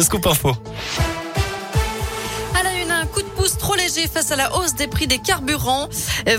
Le scoop info. Face à la hausse des prix des carburants.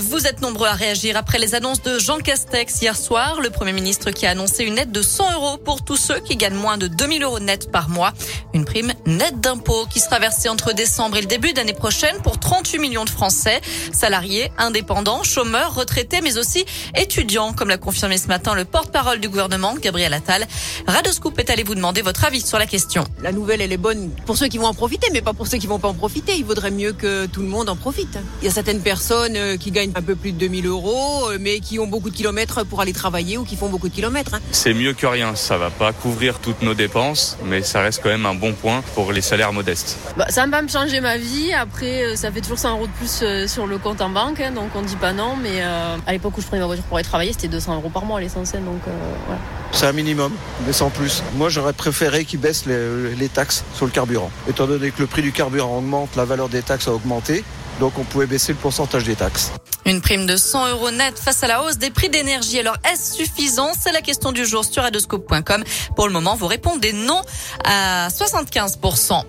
Vous êtes nombreux à réagir après les annonces de Jean Castex hier soir, le Premier ministre qui a annoncé une aide de 100 euros pour tous ceux qui gagnent moins de 2000 euros net par mois. Une prime nette d'impôt qui sera versée entre décembre et le début d'année prochaine pour 38 millions de Français, salariés, indépendants, chômeurs, retraités, mais aussi étudiants, comme l'a confirmé ce matin le porte-parole du gouvernement, Gabriel Attal. Radoscoop est allé vous demander votre avis sur la question. La nouvelle, elle est bonne pour ceux qui vont en profiter, mais pas pour ceux qui vont pas en profiter. Il vaudrait mieux que tout le monde en profite. Il y a certaines personnes euh, qui gagnent un peu plus de 2000 euros, euh, mais qui ont beaucoup de kilomètres pour aller travailler ou qui font beaucoup de kilomètres. hein. C'est mieux que rien. Ça va pas couvrir toutes nos dépenses, mais ça reste quand même un bon point pour les salaires modestes. Bah, ça va pas me changer ma vie. Après, euh, ça fait toujours 100 euros de plus sur le compte en banque, hein, donc on dit pas non. Mais euh, à l'époque où je prenais ma voiture pour aller travailler, c'était 200 euros par mois l'essentiel. Donc euh, voilà. C'est un minimum, mais sans plus. Moi, j'aurais préféré qu'ils baissent les, les taxes sur le carburant. Étant donné que le prix du carburant augmente, la valeur des taxes a augmenté, donc on pouvait baisser le pourcentage des taxes. Une prime de 100 euros net face à la hausse des prix d'énergie. Alors, est-ce suffisant? C'est la question du jour sur radoscope.com. Pour le moment, vous répondez non à 75%.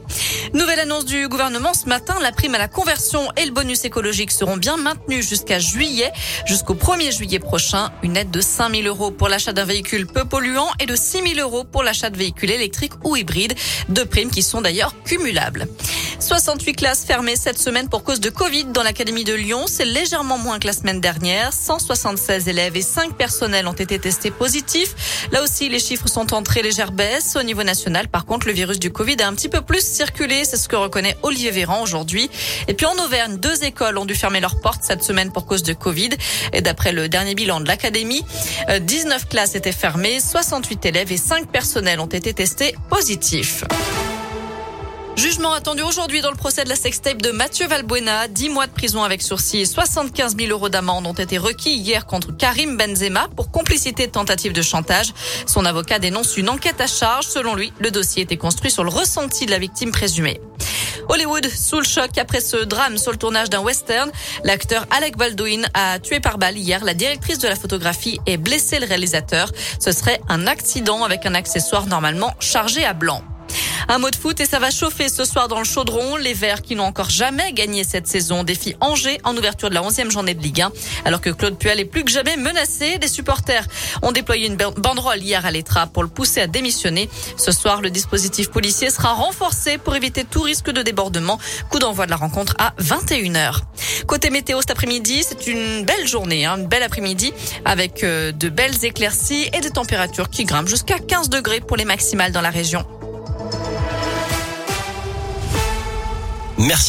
Nouvelle annonce du gouvernement ce matin. La prime à la conversion et le bonus écologique seront bien maintenus jusqu'à juillet. Jusqu'au 1er juillet prochain, une aide de 5 000 euros pour l'achat d'un véhicule peu polluant et de 6 000 euros pour l'achat de véhicules électriques ou hybrides. Deux primes qui sont d'ailleurs cumulables. 68 classes fermées cette semaine pour cause de Covid dans l'Académie de Lyon. C'est légèrement moins que la semaine dernière. 176 élèves et 5 personnels ont été testés positifs. Là aussi, les chiffres sont en très légère baisse. Au niveau national, par contre, le virus du Covid a un petit peu plus circulé. C'est ce que reconnaît Olivier Véran aujourd'hui. Et puis en Auvergne, deux écoles ont dû fermer leurs portes cette semaine pour cause de Covid. Et d'après le dernier bilan de l'Académie, euh, 19 classes étaient fermées, 68 élèves et 5 personnels ont été testés positifs. Jugement attendu aujourd'hui dans le procès de la sextape de Mathieu Valbuena. 10 mois de prison avec sursis et 75 000 euros d'amende ont été requis hier contre Karim Benzema pour complicité de tentative de chantage. Son avocat dénonce une enquête à charge. Selon lui, le dossier était construit sur le ressenti de la victime présumée. Hollywood sous le choc après ce drame sur le tournage d'un western. L'acteur Alec Baldwin a tué par balle hier la directrice de la photographie et blessé le réalisateur. Ce serait un accident avec un accessoire normalement chargé à blanc. Un mot de foot et ça va chauffer ce soir dans le chaudron. Les Verts qui n'ont encore jamais gagné cette saison défient Angers en ouverture de la 11e journée de Ligue 1. Alors que Claude Puel est plus que jamais menacé, les supporters ont déployé une banderole hier à l'Etra pour le pousser à démissionner. Ce soir, le dispositif policier sera renforcé pour éviter tout risque de débordement. Coup d'envoi de la rencontre à 21h. Côté météo cet après-midi, c'est une belle journée, hein, une belle après-midi avec euh, de belles éclaircies et des températures qui grimpent jusqu'à 15 degrés pour les maximales dans la région. Merci.